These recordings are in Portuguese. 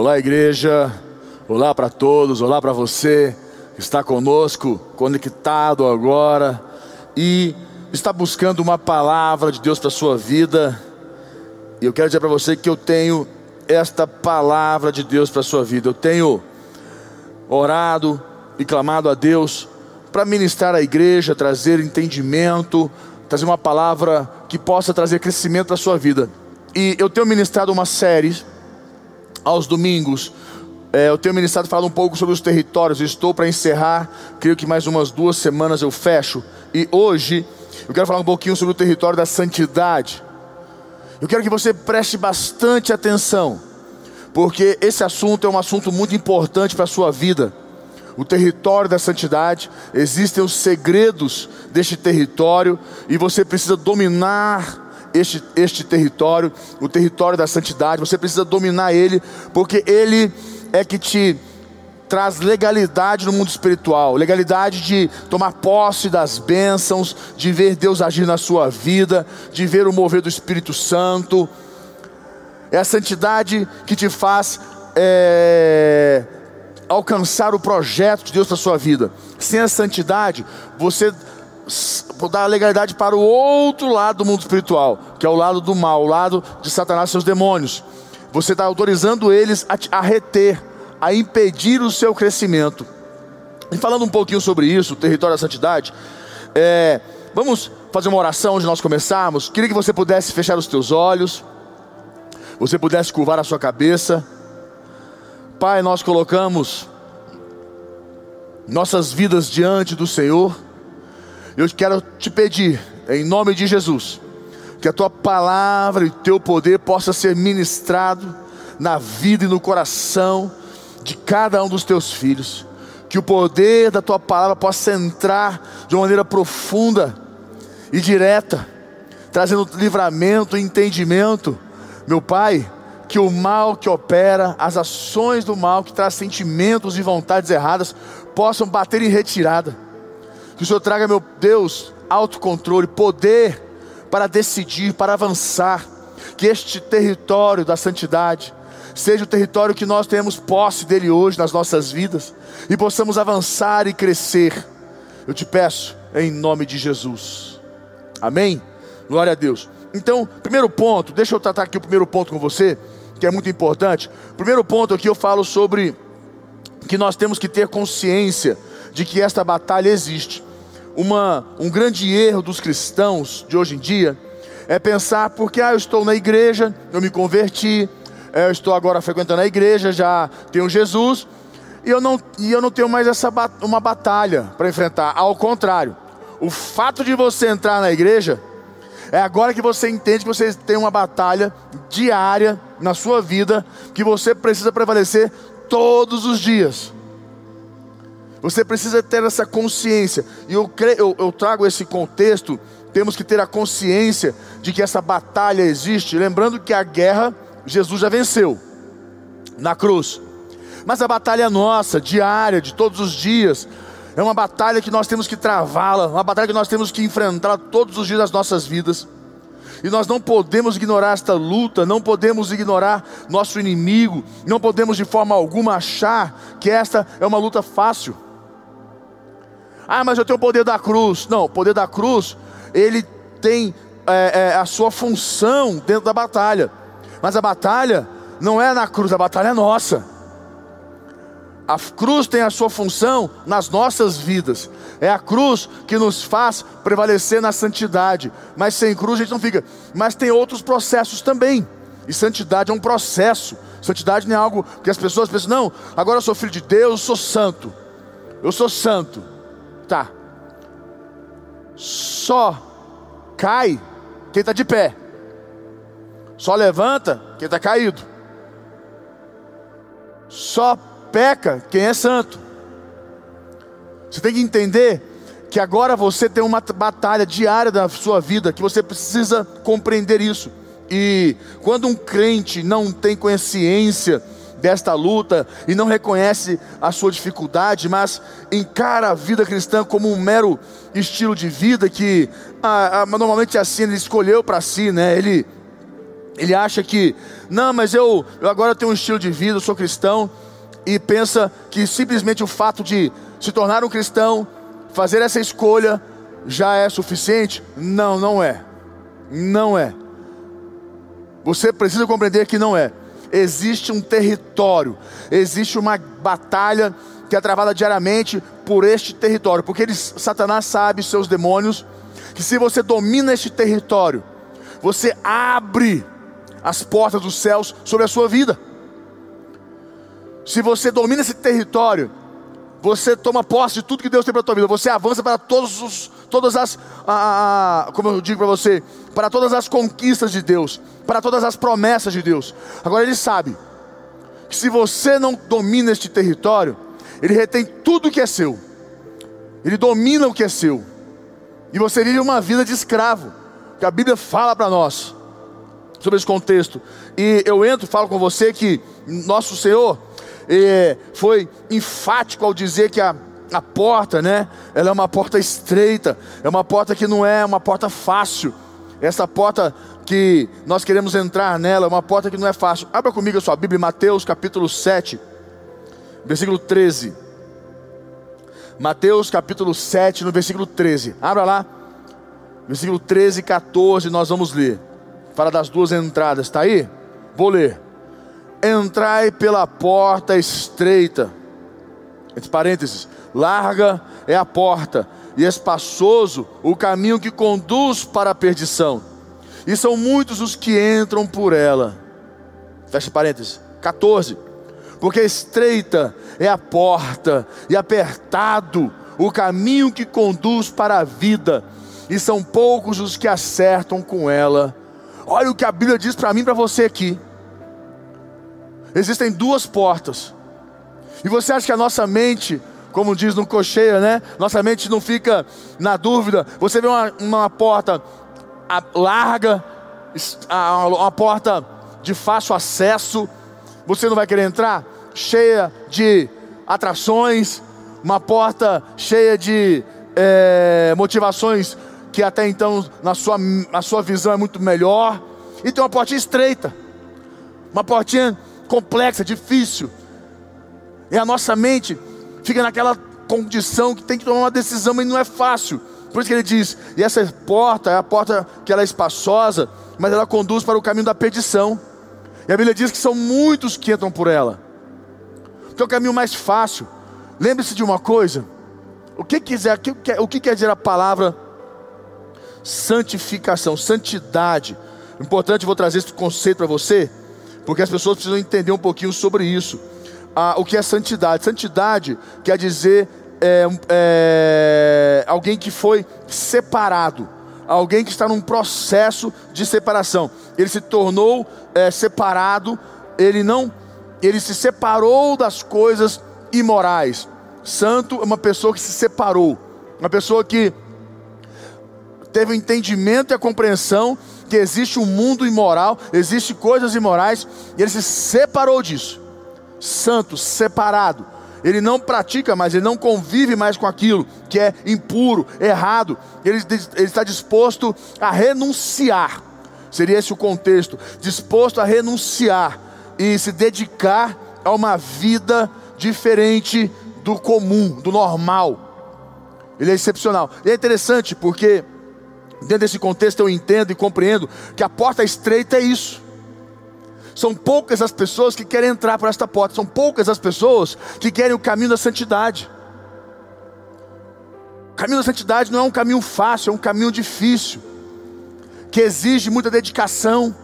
Olá, igreja. Olá para todos. Olá para você que está conosco, conectado agora e está buscando uma palavra de Deus para a sua vida. E eu quero dizer para você que eu tenho esta palavra de Deus para a sua vida. Eu tenho orado e clamado a Deus para ministrar à igreja, trazer entendimento, trazer uma palavra que possa trazer crescimento à sua vida. E eu tenho ministrado uma série aos domingos. É, eu tenho ministrado falando um pouco sobre os territórios. Estou para encerrar, creio que mais umas duas semanas eu fecho. E hoje eu quero falar um pouquinho sobre o território da santidade. Eu quero que você preste bastante atenção, porque esse assunto é um assunto muito importante para a sua vida. O território da santidade, existem os segredos deste território e você precisa dominar este, este território, o território da santidade, você precisa dominar ele, porque ele é que te traz legalidade no mundo espiritual, legalidade de tomar posse das bênçãos, de ver Deus agir na sua vida, de ver o mover do Espírito Santo. É a santidade que te faz é, alcançar o projeto de Deus para sua vida. Sem a santidade, você dar a legalidade para o outro lado do mundo espiritual, que é o lado do mal, o lado de Satanás e seus demônios. Você está autorizando eles a, a reter, a impedir o seu crescimento. E falando um pouquinho sobre isso, o território da santidade, é, vamos fazer uma oração onde nós começarmos. Queria que você pudesse fechar os teus olhos, você pudesse curvar a sua cabeça. Pai, nós colocamos nossas vidas diante do Senhor. Eu quero te pedir, em nome de Jesus, que a tua palavra e teu poder possa ser ministrado na vida e no coração de cada um dos teus filhos. Que o poder da tua palavra possa entrar de uma maneira profunda e direta, trazendo livramento e entendimento. Meu Pai, que o mal que opera, as ações do mal que traz sentimentos e vontades erradas possam bater em retirada que o Senhor traga, meu Deus, autocontrole, poder para decidir, para avançar. Que este território da santidade seja o território que nós tenhamos posse dele hoje nas nossas vidas e possamos avançar e crescer. Eu te peço, em nome de Jesus. Amém? Glória a Deus. Então, primeiro ponto, deixa eu tratar aqui o primeiro ponto com você, que é muito importante. Primeiro ponto aqui eu falo sobre que nós temos que ter consciência de que esta batalha existe uma, um grande erro dos cristãos de hoje em dia é pensar porque ah, eu estou na igreja, eu me converti, é, eu estou agora frequentando a igreja, já tenho Jesus, e eu não, e eu não tenho mais essa uma batalha para enfrentar. Ao contrário, o fato de você entrar na igreja é agora que você entende que você tem uma batalha diária na sua vida que você precisa prevalecer todos os dias. Você precisa ter essa consciência. E eu, eu, eu trago esse contexto. Temos que ter a consciência de que essa batalha existe. Lembrando que a guerra, Jesus já venceu na cruz. Mas a batalha nossa, diária, de todos os dias. É uma batalha que nós temos que travá-la, uma batalha que nós temos que enfrentar todos os dias das nossas vidas. E nós não podemos ignorar esta luta, não podemos ignorar nosso inimigo, não podemos de forma alguma achar que esta é uma luta fácil. Ah, mas eu tenho o poder da cruz. Não, o poder da cruz, ele tem é, é, a sua função dentro da batalha. Mas a batalha não é na cruz, a batalha é nossa. A cruz tem a sua função nas nossas vidas. É a cruz que nos faz prevalecer na santidade. Mas sem cruz a gente não fica. Mas tem outros processos também. E santidade é um processo. Santidade não é algo que as pessoas pensam, não, agora eu sou filho de Deus, eu sou santo. Eu sou santo tá. Só cai quem está de pé. Só levanta quem está caído. Só peca quem é santo. Você tem que entender que agora você tem uma batalha diária da sua vida, que você precisa compreender isso. E quando um crente não tem consciência desta luta e não reconhece a sua dificuldade, mas encara a vida cristã como um mero estilo de vida que ah, ah, normalmente é assim ele escolheu para si, né? Ele Ele acha que, não, mas eu, eu agora tenho um estilo de vida, eu sou cristão, e pensa que simplesmente o fato de se tornar um cristão, fazer essa escolha, já é suficiente? Não, não é. Não é. Você precisa compreender que não é. Existe um território, existe uma batalha que é travada diariamente por este território, porque Satanás sabe, seus demônios, que se você domina este território, você abre as portas dos céus sobre a sua vida. Se você domina esse território, você toma posse de tudo que Deus tem para a tua vida. Você avança para todos os, todas as, a, a, como eu digo para você, para todas as conquistas de Deus, para todas as promessas de Deus. Agora ele sabe que se você não domina este território, ele retém tudo que é seu. Ele domina o que é seu. E você vive uma vida de escravo. Que a Bíblia fala para nós sobre esse contexto. E eu entro falo com você que nosso Senhor eh, foi enfático ao dizer que a, a porta, né? Ela é uma porta estreita, é uma porta que não é uma porta fácil. Essa porta que nós queremos entrar nela é uma porta que não é fácil. Abra comigo a sua Bíblia, Mateus capítulo 7, versículo 13. Mateus capítulo 7, no versículo 13. Abra lá. Versículo 13 e 14, nós vamos ler. Fala das duas entradas, está aí? Vou ler. Entrai pela porta estreita. Entre parênteses, larga é a porta, e espaçoso o caminho que conduz para a perdição. E são muitos os que entram por ela. Fecha parênteses. 14. Porque estreita é a porta, e apertado o caminho que conduz para a vida e são poucos os que acertam com ela. Olha o que a Bíblia diz para mim e para você aqui. Existem duas portas. E você acha que a nossa mente, como diz no cocheia, né? Nossa mente não fica na dúvida. Você vê uma, uma porta larga, uma porta de fácil acesso, você não vai querer entrar? Cheia de atrações, uma porta cheia de é, motivações que até então na sua, na sua visão é muito melhor, e tem uma portinha estreita, uma portinha complexa, difícil, e a nossa mente fica naquela condição que tem que tomar uma decisão, mas não é fácil. Por isso que ele diz: e essa porta é a porta que ela é espaçosa, mas ela conduz para o caminho da perdição. E a Bíblia diz que são muitos que entram por ela. Que é o caminho mais fácil. Lembre-se de uma coisa: o que, quiser, o que quer dizer a palavra santificação, santidade. Importante, vou trazer esse conceito para você, porque as pessoas precisam entender um pouquinho sobre isso. Ah, o que é santidade? Santidade quer dizer é, é, alguém que foi separado, alguém que está num processo de separação. Ele se tornou é, separado, ele não, ele se separou das coisas imorais. Santo é uma pessoa que se separou, uma pessoa que teve o entendimento e a compreensão que existe um mundo imoral, existe coisas imorais, e ele se separou disso. Santo, separado. Ele não pratica mais, ele não convive mais com aquilo que é impuro, errado. Ele, ele está disposto a renunciar. Seria esse o contexto: disposto a renunciar e se dedicar a uma vida diferente do comum, do normal. Ele é excepcional. E é interessante porque Dentro desse contexto eu entendo e compreendo que a porta estreita é isso. São poucas as pessoas que querem entrar por esta porta, são poucas as pessoas que querem o caminho da santidade. O caminho da santidade não é um caminho fácil, é um caminho difícil, que exige muita dedicação.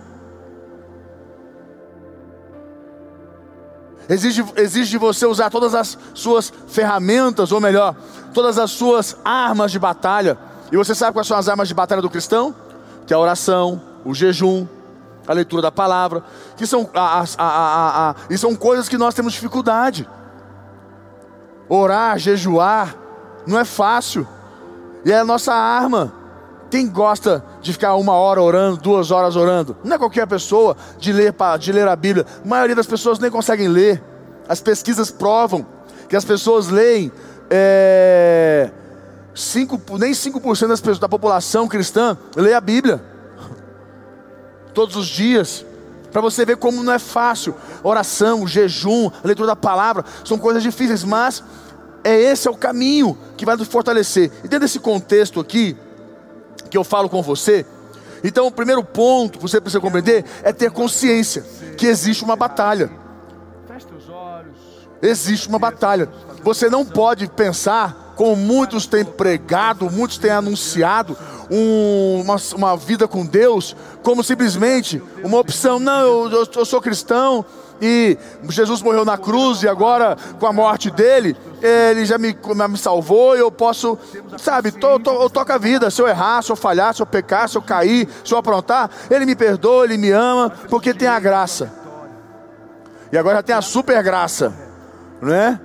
Exige, exige de você usar todas as suas ferramentas, ou melhor, todas as suas armas de batalha e você sabe quais são as armas de batalha do cristão? Que é a oração, o jejum, a leitura da palavra, que são, a, a, a, e são coisas que nós temos dificuldade. Orar, jejuar, não é fácil. E é a nossa arma. Quem gosta de ficar uma hora orando, duas horas orando? Não é qualquer pessoa de ler, de ler a Bíblia. A maioria das pessoas nem conseguem ler. As pesquisas provam que as pessoas leem é, 5, nem 5% das pessoas, da população cristã lê a Bíblia. todos os dias. Para você ver como não é fácil. Oração, jejum, leitura da palavra, são coisas difíceis, mas é esse é o caminho que vai nos fortalecer. E dentro desse contexto aqui, que eu falo com você, então o primeiro ponto que você precisa compreender é ter consciência que existe uma batalha. Existe uma batalha. Você não pode pensar, como muitos têm pregado, muitos têm anunciado, um, uma, uma, vida com Deus, como simplesmente uma opção. Não, eu, eu sou cristão, e Jesus morreu na cruz e agora com a morte dele, ele já me, me salvou e eu posso, sabe, to, to, eu toco a vida. Se eu errar, se eu falhar, se eu pecar, se eu cair, se eu aprontar, ele me perdoa, ele me ama, porque tem a graça. E agora já tem a super graça, né?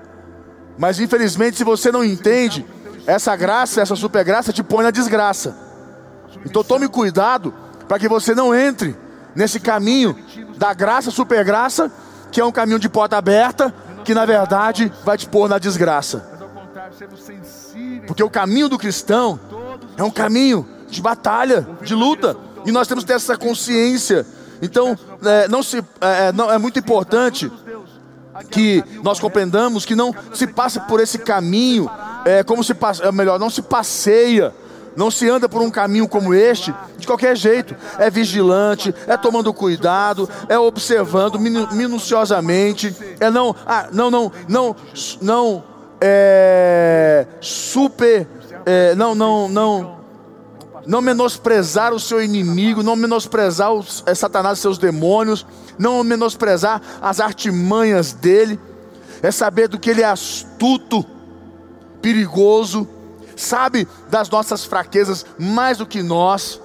Mas infelizmente, se você não entende, essa graça, essa super graça te põe na desgraça. Então tome cuidado para que você não entre nesse caminho da graça, super graça, que é um caminho de porta aberta, que na verdade vai te pôr na desgraça. Porque o caminho do cristão é um caminho de batalha, de luta, e nós temos que ter essa consciência. Então, é, não se, é, é não, é muito importante que nós compreendamos que não se passa por esse caminho, é, como se passa, é melhor, não se passeia não se anda por um caminho como este de qualquer jeito. É vigilante, é tomando cuidado, é observando minuciosamente, é não, ah, não, não, não, não, é super, é, não, não, não, não menosprezar o seu inimigo, não menosprezar os, é, Satanás e seus demônios, não menosprezar as artimanhas dele, é saber do que ele é astuto, perigoso sabe das nossas fraquezas mais do que nós.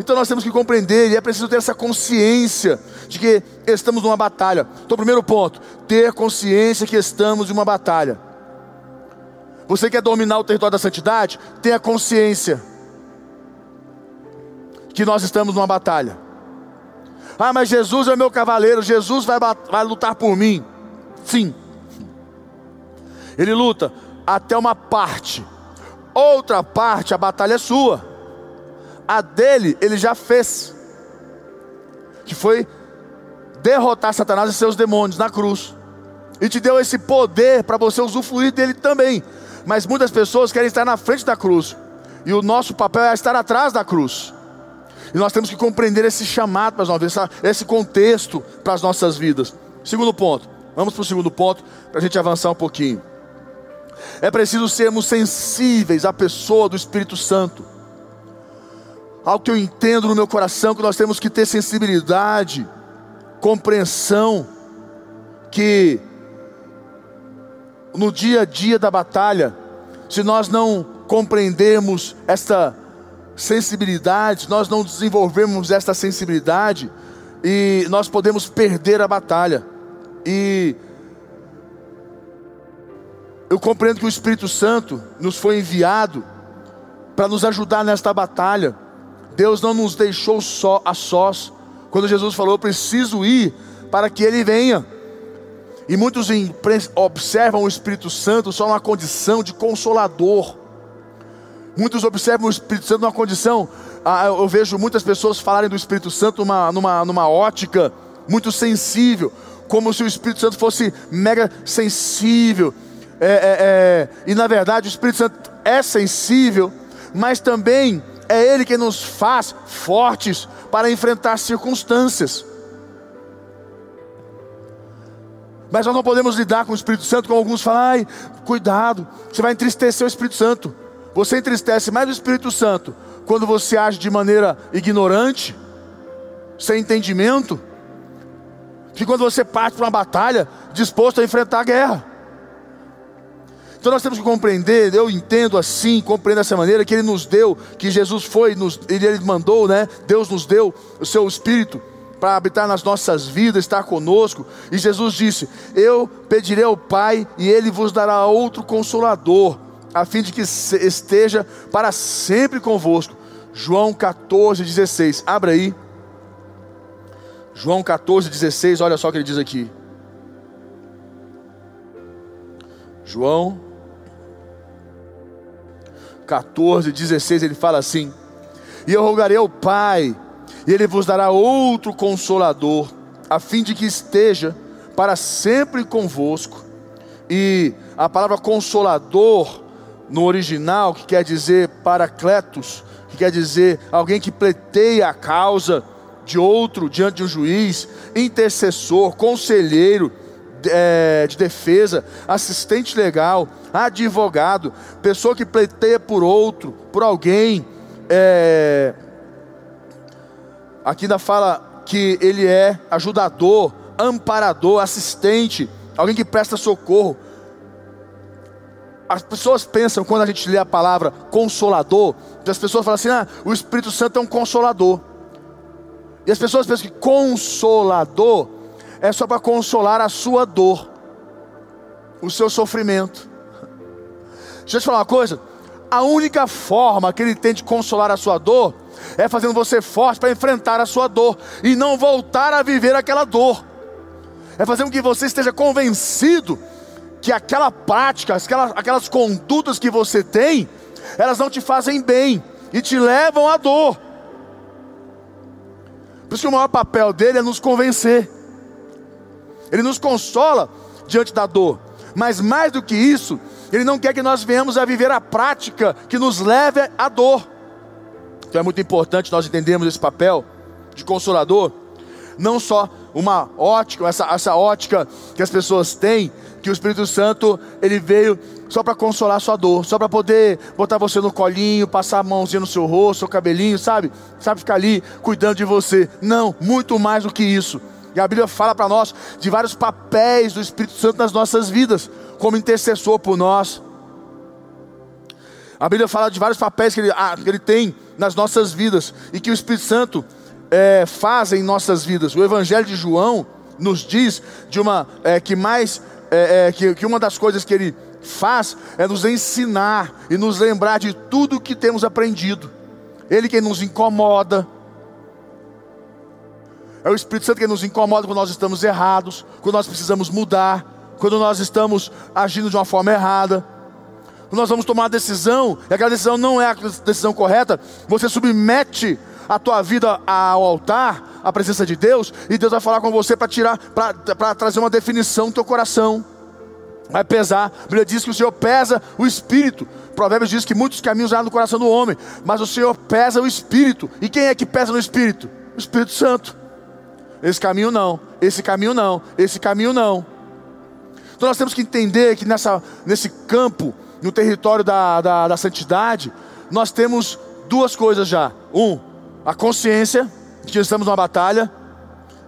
Então nós temos que compreender e é preciso ter essa consciência de que estamos numa batalha. Então, primeiro ponto, ter consciência que estamos em uma batalha. Você quer dominar o território da santidade? Tenha consciência que nós estamos numa batalha. Ah, mas Jesus é meu cavaleiro, Jesus vai, vai lutar por mim. Sim. Ele luta até uma parte Outra parte, a batalha é sua. A dele, ele já fez. Que foi derrotar Satanás e seus demônios na cruz. E te deu esse poder para você usufruir dele também. Mas muitas pessoas querem estar na frente da cruz. E o nosso papel é estar atrás da cruz. E nós temos que compreender esse chamado para as nossas vidas, esse contexto para as nossas vidas. Segundo ponto. Vamos para o segundo ponto, para a gente avançar um pouquinho. É preciso sermos sensíveis à pessoa do Espírito Santo. Algo que eu entendo no meu coração que nós temos que ter sensibilidade, compreensão, que no dia a dia da batalha, se nós não compreendermos esta sensibilidade, nós não desenvolvermos esta sensibilidade, e nós podemos perder a batalha. E eu compreendo que o Espírito Santo nos foi enviado para nos ajudar nesta batalha. Deus não nos deixou só a sós. Quando Jesus falou, eu preciso ir para que Ele venha. E muitos observam o Espírito Santo só numa condição de consolador. Muitos observam o Espírito Santo numa condição. Ah, eu vejo muitas pessoas falarem do Espírito Santo numa, numa, numa ótica muito sensível, como se o Espírito Santo fosse mega sensível é, é, é, e na verdade o Espírito Santo é sensível, mas também é Ele que nos faz fortes para enfrentar circunstâncias. Mas nós não podemos lidar com o Espírito Santo, como alguns falam, ai, cuidado, você vai entristecer o Espírito Santo. Você entristece mais o Espírito Santo quando você age de maneira ignorante, sem entendimento, que quando você parte para uma batalha disposto a enfrentar a guerra. Então nós temos que compreender, eu entendo assim, compreendo dessa maneira, que Ele nos deu, que Jesus foi, nos, Ele, mandou, né? Deus nos deu o seu Espírito para habitar nas nossas vidas, estar conosco. E Jesus disse: Eu pedirei ao Pai e Ele vos dará outro consolador, a fim de que esteja para sempre convosco. João 14, 16. Abra aí. João 14, 16, olha só o que ele diz aqui. João 14, 16, ele fala assim: E eu rogarei ao Pai, e ele vos dará outro consolador, a fim de que esteja para sempre convosco. E a palavra consolador no original, que quer dizer paracletos, que quer dizer alguém que pleiteia a causa de outro diante de um juiz, intercessor, conselheiro é, de defesa, assistente legal, advogado, pessoa que pleiteia por outro, por alguém. É, aqui ainda fala que ele é ajudador, amparador, assistente, alguém que presta socorro. As pessoas pensam, quando a gente lê a palavra consolador, as pessoas falam assim: ah, o Espírito Santo é um consolador. E as pessoas pensam que consolador é só para consolar a sua dor, o seu sofrimento. Deixa eu te falar uma coisa: a única forma que ele tem de consolar a sua dor é fazendo você forte para enfrentar a sua dor e não voltar a viver aquela dor. É fazendo que você esteja convencido que aquela prática, aquelas, aquelas condutas que você tem, elas não te fazem bem e te levam à dor. Por isso que o maior papel dele é nos convencer. Ele nos consola diante da dor. Mas mais do que isso, Ele não quer que nós venhamos a viver a prática que nos leve à dor. Então é muito importante nós entendermos esse papel de consolador, não só uma ótica, essa, essa ótica que as pessoas têm, que o Espírito Santo ele veio só para consolar sua dor, só para poder botar você no colinho, passar a mãozinha no seu rosto, seu cabelinho, sabe? Sabe ficar ali cuidando de você. Não, muito mais do que isso. E a Bíblia fala para nós de vários papéis do Espírito Santo nas nossas vidas, como intercessor por nós. A Bíblia fala de vários papéis que ele, ah, que ele tem nas nossas vidas e que o Espírito Santo é, faz em nossas vidas. O Evangelho de João nos diz de uma é, que mais é, é que, que uma das coisas que ele faz é nos ensinar e nos lembrar de tudo que temos aprendido. Ele que nos incomoda, é o Espírito Santo que nos incomoda quando nós estamos errados, quando nós precisamos mudar, quando nós estamos agindo de uma forma errada. Quando nós vamos tomar uma decisão, e aquela decisão não é a decisão correta, você submete a tua vida ao altar, à presença de Deus, e Deus vai falar com você para tirar, para trazer uma definição no teu coração. Vai pesar. A Bíblia diz que o Senhor pesa o espírito. Provérbios diz que muitos caminhos há no coração do homem, mas o Senhor pesa o espírito. E quem é que pesa no espírito? O Espírito Santo. Esse caminho não, esse caminho não, esse caminho não. Então nós temos que entender que nessa, nesse campo, no território da, da, da santidade, nós temos duas coisas já. Um, a consciência que estamos numa batalha,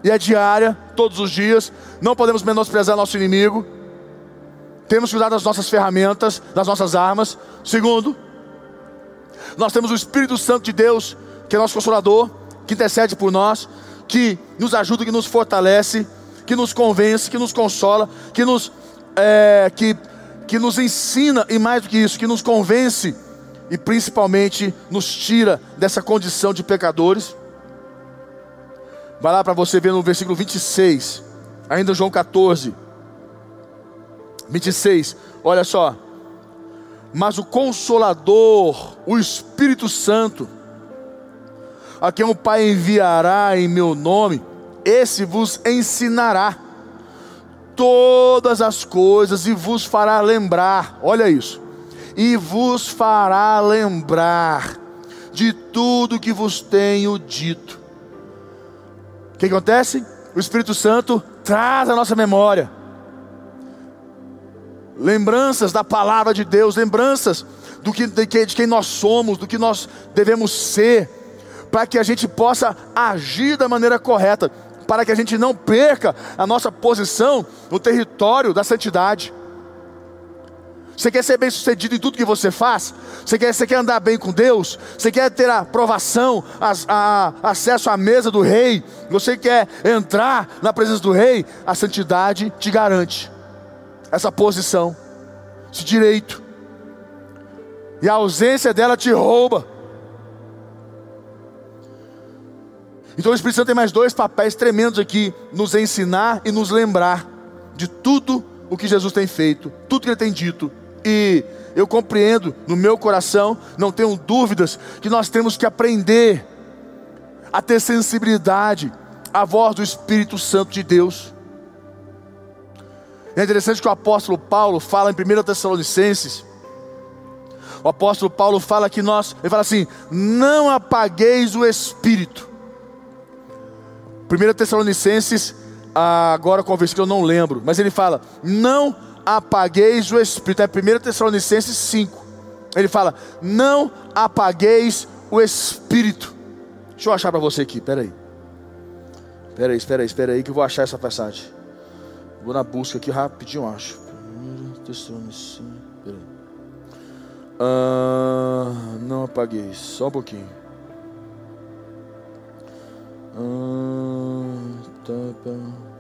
e é diária, todos os dias, não podemos menosprezar nosso inimigo, temos que usar das nossas ferramentas, das nossas armas. Segundo, nós temos o Espírito Santo de Deus, que é nosso consolador, que intercede por nós que nos ajuda, que nos fortalece, que nos convence, que nos consola, que nos, é, que, que nos ensina, e mais do que isso, que nos convence e principalmente nos tira dessa condição de pecadores. Vai lá para você ver no versículo 26, ainda João 14, 26, olha só. Mas o Consolador, o Espírito Santo, a quem o Pai enviará em meu nome, esse vos ensinará todas as coisas e vos fará lembrar, olha isso, e vos fará lembrar de tudo que vos tenho dito. Que acontece? O Espírito Santo traz a nossa memória lembranças da palavra de Deus, lembranças do que, de, de quem nós somos, do que nós devemos ser para que a gente possa agir da maneira correta, para que a gente não perca a nossa posição no território da santidade. Você quer ser bem sucedido em tudo que você faz? Você quer, você quer andar bem com Deus? Você quer ter aprovação, a, a, acesso à mesa do rei? Você quer entrar na presença do rei? A santidade te garante essa posição, esse direito. E a ausência dela te rouba. Então o Espírito Santo tem mais dois papéis tremendos aqui: nos ensinar e nos lembrar de tudo o que Jesus tem feito, tudo que Ele tem dito. E eu compreendo no meu coração, não tenho dúvidas, que nós temos que aprender a ter sensibilidade à voz do Espírito Santo de Deus. É interessante que o apóstolo Paulo fala em 1 Tessalonicenses, o apóstolo Paulo fala que nós, ele fala assim: não apagueis o espírito. 1 Tessalonicenses, agora com o versículo eu não lembro, mas ele fala: não apagueis o espírito. É 1 Tessalonicenses 5. Ele fala: não apagueis o espírito. Deixa eu achar para você aqui, peraí. Peraí, espera aí, espera aí que eu vou achar essa passagem. Vou na busca aqui rapidinho, acho. 1 Tessalonicenses. Peraí. Ah, não apaguei, só um pouquinho. Ah, tá, tá.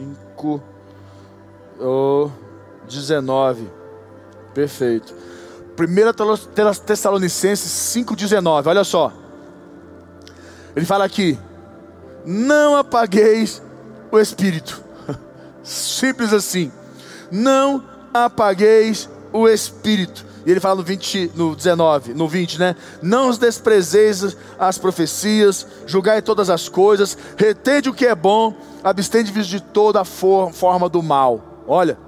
Cinco, oh, 19. Perfeito. 1 Tessalonicenses 5,19. Olha só. Ele fala aqui: Não apagueis o espírito. Simples assim. Não apagueis o espírito. E ele fala no 20, no 19, no 20, né? Não os desprezeis as profecias, julgai todas as coisas, retende o que é bom, abstende-vos de toda for, forma do mal. Olha,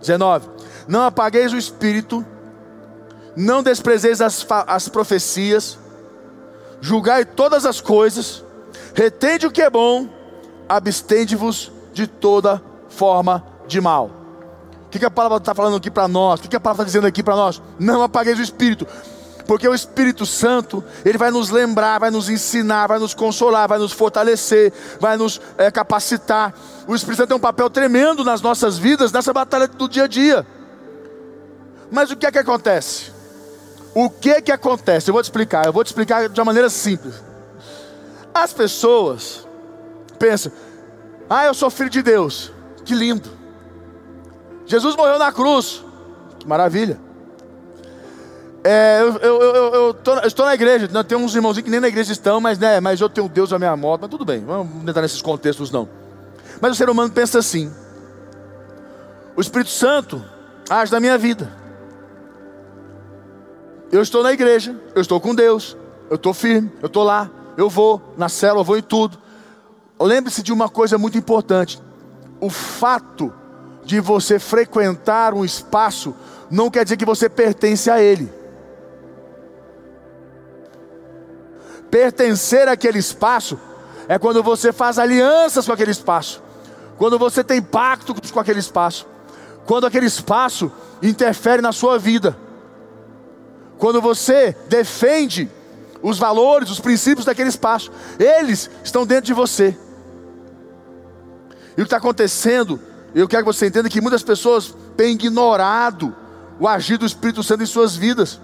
19. Não apagueis o espírito, não desprezeis as, as profecias, julgai todas as coisas, retende o que é bom, abstende-vos de toda forma de mal que, que a palavra está falando aqui para nós? O que, que a palavra está dizendo aqui para nós? Não apagueis o Espírito, porque o Espírito Santo, ele vai nos lembrar, vai nos ensinar, vai nos consolar, vai nos fortalecer, vai nos é, capacitar. O Espírito Santo tem um papel tremendo nas nossas vidas, nessa batalha do dia a dia. Mas o que é que acontece? O que é que acontece? Eu vou te explicar, eu vou te explicar de uma maneira simples. As pessoas pensam, ah, eu sou filho de Deus, que lindo. Jesus morreu na cruz. Que maravilha. É, eu, eu, eu, eu, tô, eu, estou na igreja, né, tem uns irmãozinhos que nem na igreja estão, mas, né, mas eu tenho Deus à minha moto, mas tudo bem, vamos entrar nesses contextos não. Mas o ser humano pensa assim: o Espírito Santo age na minha vida. Eu estou na igreja, eu estou com Deus, eu estou firme, eu estou lá, eu vou na célula, eu vou em tudo. Lembre-se de uma coisa muito importante: o fato de você frequentar um espaço não quer dizer que você pertence a ele. Pertencer àquele espaço é quando você faz alianças com aquele espaço, quando você tem pacto com aquele espaço, quando aquele espaço interfere na sua vida, quando você defende os valores, os princípios daquele espaço, eles estão dentro de você. E o que está acontecendo eu quero que você entenda que muitas pessoas têm ignorado o agir do Espírito Santo em suas vidas.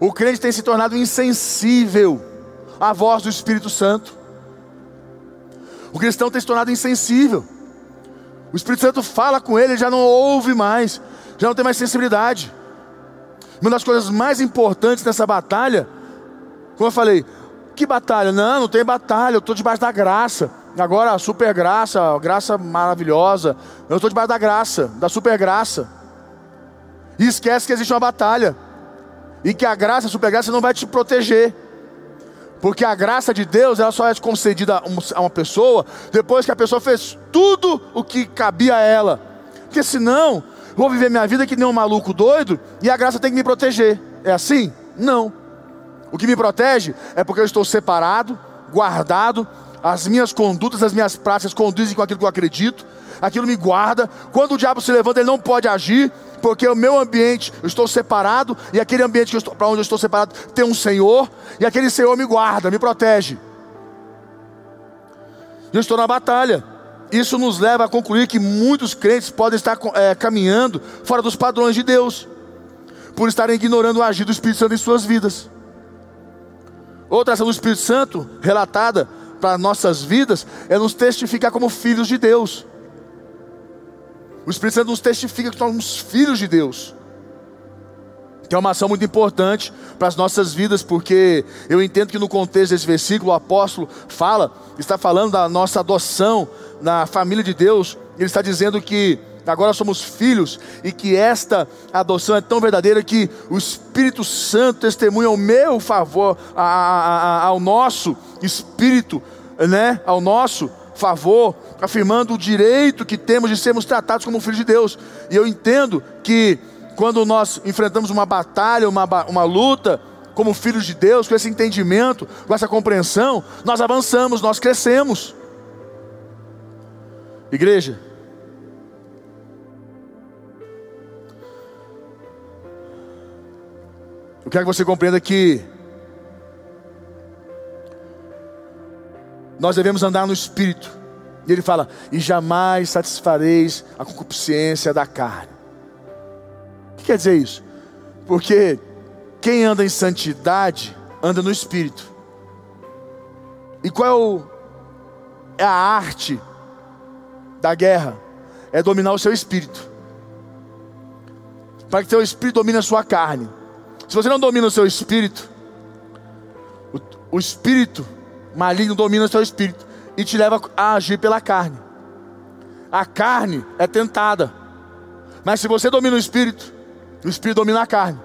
O crente tem se tornado insensível à voz do Espírito Santo. O cristão tem se tornado insensível. O Espírito Santo fala com ele, ele já não ouve mais, já não tem mais sensibilidade. Uma das coisas mais importantes nessa batalha, como eu falei, que batalha? Não, não tem batalha, eu estou debaixo da graça. Agora, a super graça, graça maravilhosa. Eu estou debaixo da graça, da super graça. E esquece que existe uma batalha. E que a graça, a super graça não vai te proteger. Porque a graça de Deus, ela só é concedida a uma pessoa depois que a pessoa fez tudo o que cabia a ela. Porque senão, vou viver minha vida que nem um maluco doido e a graça tem que me proteger. É assim? Não. O que me protege é porque eu estou separado, guardado, as minhas condutas, as minhas práticas conduzem com aquilo que eu acredito, aquilo me guarda. Quando o diabo se levanta, ele não pode agir, porque o meu ambiente, eu estou separado, e aquele ambiente para onde eu estou separado tem um Senhor, e aquele Senhor me guarda, me protege. Eu estou na batalha. Isso nos leva a concluir que muitos crentes podem estar é, caminhando fora dos padrões de Deus, por estarem ignorando o agir do Espírito Santo em suas vidas. Outra ação do Espírito Santo, relatada para nossas vidas é nos testificar como filhos de Deus. O Espírito Santo nos testifica que somos filhos de Deus. Que é uma ação muito importante para as nossas vidas, porque eu entendo que no contexto desse versículo o apóstolo fala, está falando da nossa adoção na família de Deus, ele está dizendo que agora somos filhos e que esta adoção é tão verdadeira que o Espírito Santo testemunha ao meu favor, a, a, a, ao nosso espírito, né? Ao nosso favor, afirmando o direito que temos de sermos tratados como filhos de Deus. E eu entendo que quando nós enfrentamos uma batalha, uma, uma luta, como filhos de Deus, com esse entendimento, com essa compreensão, nós avançamos, nós crescemos. Igreja, eu quero que você compreenda que nós devemos andar no Espírito. E ele fala: e jamais satisfareis a concupiscência da carne. O que quer dizer isso? Porque quem anda em santidade anda no Espírito. E qual é, o, é a arte da guerra? É dominar o seu espírito. Para que seu espírito domine a sua carne. Se você não domina o seu espírito, o, o espírito maligno domina o seu espírito e te leva a agir pela carne. A carne é tentada. Mas se você domina o espírito, o espírito domina a carne.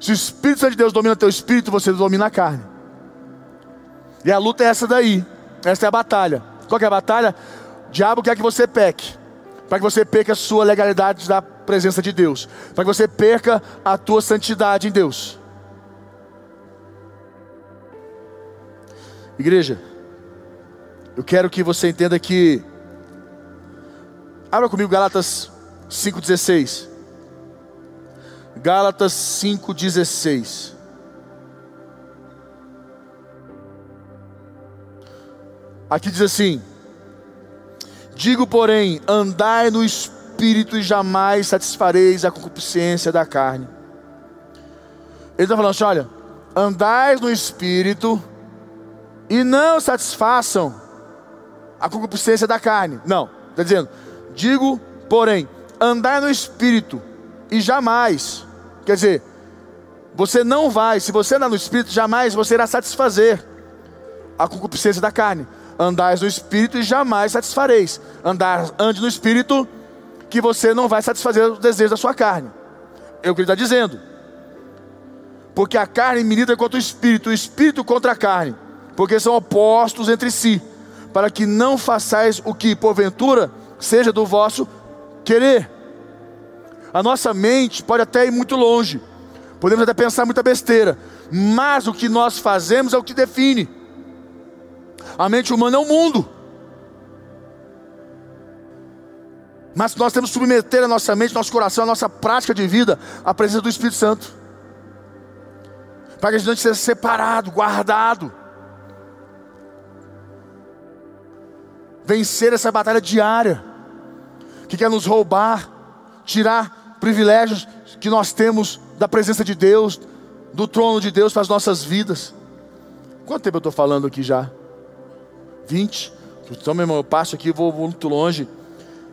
Se o Espírito de Deus domina o teu espírito, você domina a carne. E a luta é essa daí. Essa é a batalha. Qual é a batalha? O diabo quer que você peque. Para que você perca a sua legalidade da presença de Deus. Para que você perca a tua santidade em Deus. Igreja, eu quero que você entenda que. Abra comigo Gálatas 5,16. Gálatas 5,16. Aqui diz assim: Digo, porém, andai no espírito e jamais satisfareis a concupiscência da carne. Ele está falando assim: olha, andai no espírito e não satisfaçam a concupiscência da carne. Não, está dizendo, digo, porém, andar no espírito e jamais, quer dizer, você não vai, se você andar no espírito, jamais você irá satisfazer a concupiscência da carne. Andais no espírito e jamais satisfareis. Andar, ande no espírito, que você não vai satisfazer os desejos da sua carne. É o que ele está dizendo. Porque a carne milita contra o espírito, o espírito contra a carne porque são opostos entre si, para que não façais o que, porventura, seja do vosso querer. A nossa mente pode até ir muito longe, podemos até pensar muita besteira, mas o que nós fazemos é o que define. A mente humana é o mundo. Mas nós temos que submeter a nossa mente, nosso coração, a nossa prática de vida à presença do Espírito Santo. Para que a gente seja separado, guardado. Vencer essa batalha diária, que quer nos roubar, tirar privilégios que nós temos da presença de Deus, do trono de Deus para as nossas vidas. Quanto tempo eu estou falando aqui já? 20? Então, meu irmão, eu passo aqui, vou, vou muito longe,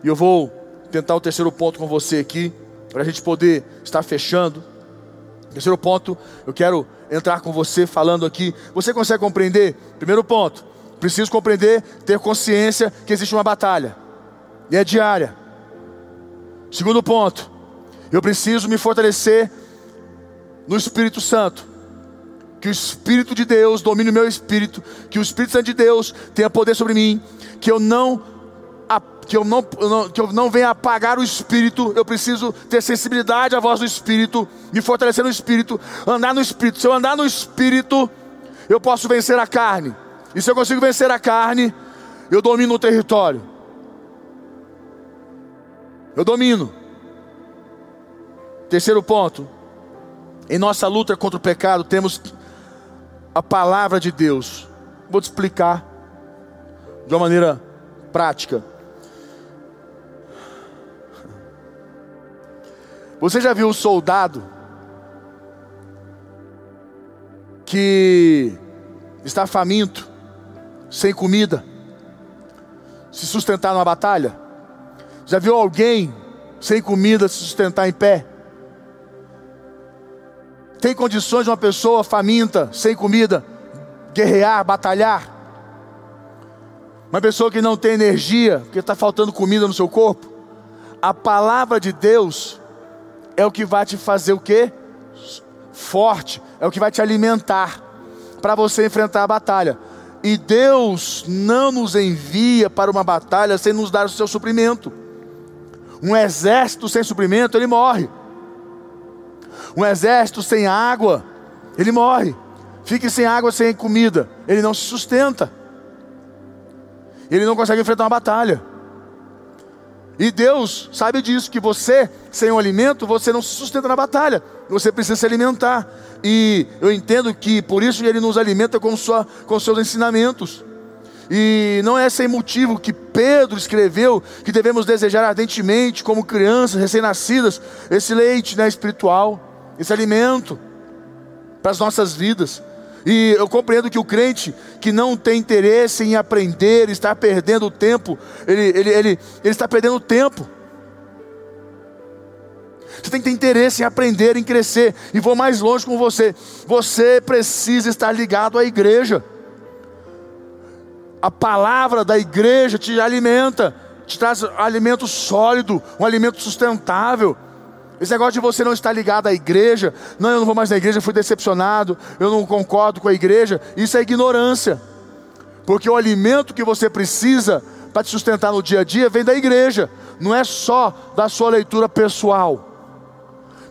e eu vou tentar o terceiro ponto com você aqui, para a gente poder estar fechando. Terceiro ponto, eu quero entrar com você falando aqui. Você consegue compreender? Primeiro ponto, Preciso compreender, ter consciência que existe uma batalha. E é diária. Segundo ponto, eu preciso me fortalecer no Espírito Santo. Que o Espírito de Deus domine o meu espírito, que o Espírito Santo de Deus tenha poder sobre mim, que eu não que eu não, que eu não venha apagar o espírito, eu preciso ter sensibilidade à voz do espírito, me fortalecer no espírito, andar no espírito. Se eu andar no espírito, eu posso vencer a carne. E se eu consigo vencer a carne, eu domino o território. Eu domino. Terceiro ponto. Em nossa luta contra o pecado, temos a palavra de Deus. Vou te explicar de uma maneira prática. Você já viu um soldado que está faminto sem comida, se sustentar numa batalha? Já viu alguém sem comida se sustentar em pé? Tem condições de uma pessoa faminta, sem comida, guerrear, batalhar? Uma pessoa que não tem energia, porque está faltando comida no seu corpo. A palavra de Deus é o que vai te fazer o quê? Forte, é o que vai te alimentar para você enfrentar a batalha. E Deus não nos envia para uma batalha sem nos dar o seu suprimento. Um exército sem suprimento, ele morre. Um exército sem água, ele morre. Fique sem água, sem comida, ele não se sustenta. Ele não consegue enfrentar uma batalha. E Deus sabe disso, que você, sem o alimento, você não se sustenta na batalha. Você precisa se alimentar. E eu entendo que por isso Ele nos alimenta com, sua, com seus ensinamentos. E não é sem motivo que Pedro escreveu que devemos desejar ardentemente, como crianças recém-nascidas, esse leite né, espiritual, esse alimento para as nossas vidas. E eu compreendo que o crente que não tem interesse em aprender, está perdendo tempo, ele, ele, ele, ele está perdendo tempo. Você tem que ter interesse em aprender, em crescer. E vou mais longe com você. Você precisa estar ligado à igreja. A palavra da igreja te alimenta, te traz alimento sólido, um alimento sustentável. Esse negócio de você não estar ligado à igreja, não, eu não vou mais na igreja, fui decepcionado, eu não concordo com a igreja, isso é ignorância. Porque o alimento que você precisa para te sustentar no dia a dia vem da igreja, não é só da sua leitura pessoal.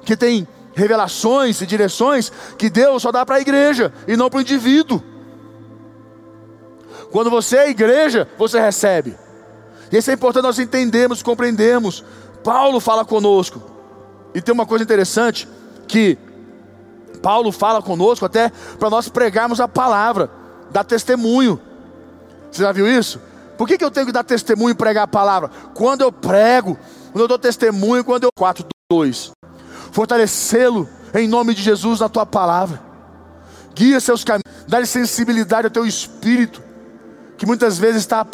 Que tem revelações e direções que Deus só dá para a igreja e não para o indivíduo. Quando você é igreja, você recebe. E isso é importante nós entendermos, compreendermos. Paulo fala conosco. E tem uma coisa interessante que Paulo fala conosco até para nós pregarmos a palavra, dar testemunho. Você já viu isso? Por que, que eu tenho que dar testemunho e pregar a palavra? Quando eu prego, quando eu dou testemunho, quando eu 4, 2. Fortalecê-lo em nome de Jesus na tua palavra. Guia seus caminhos, dá sensibilidade ao teu espírito, que muitas vezes está